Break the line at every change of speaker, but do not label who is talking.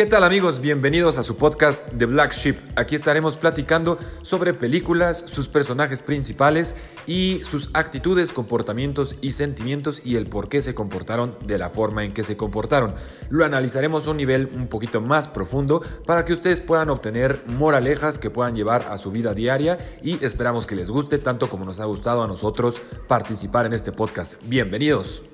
¿Qué tal amigos? Bienvenidos a su podcast The Black Sheep. Aquí estaremos platicando sobre películas, sus personajes principales y sus actitudes, comportamientos y sentimientos y el por qué se comportaron de la forma en que se comportaron. Lo analizaremos a un nivel un poquito más profundo para que ustedes puedan obtener moralejas que puedan llevar a su vida diaria y esperamos que les guste tanto como nos ha gustado a nosotros participar en este podcast. Bienvenidos.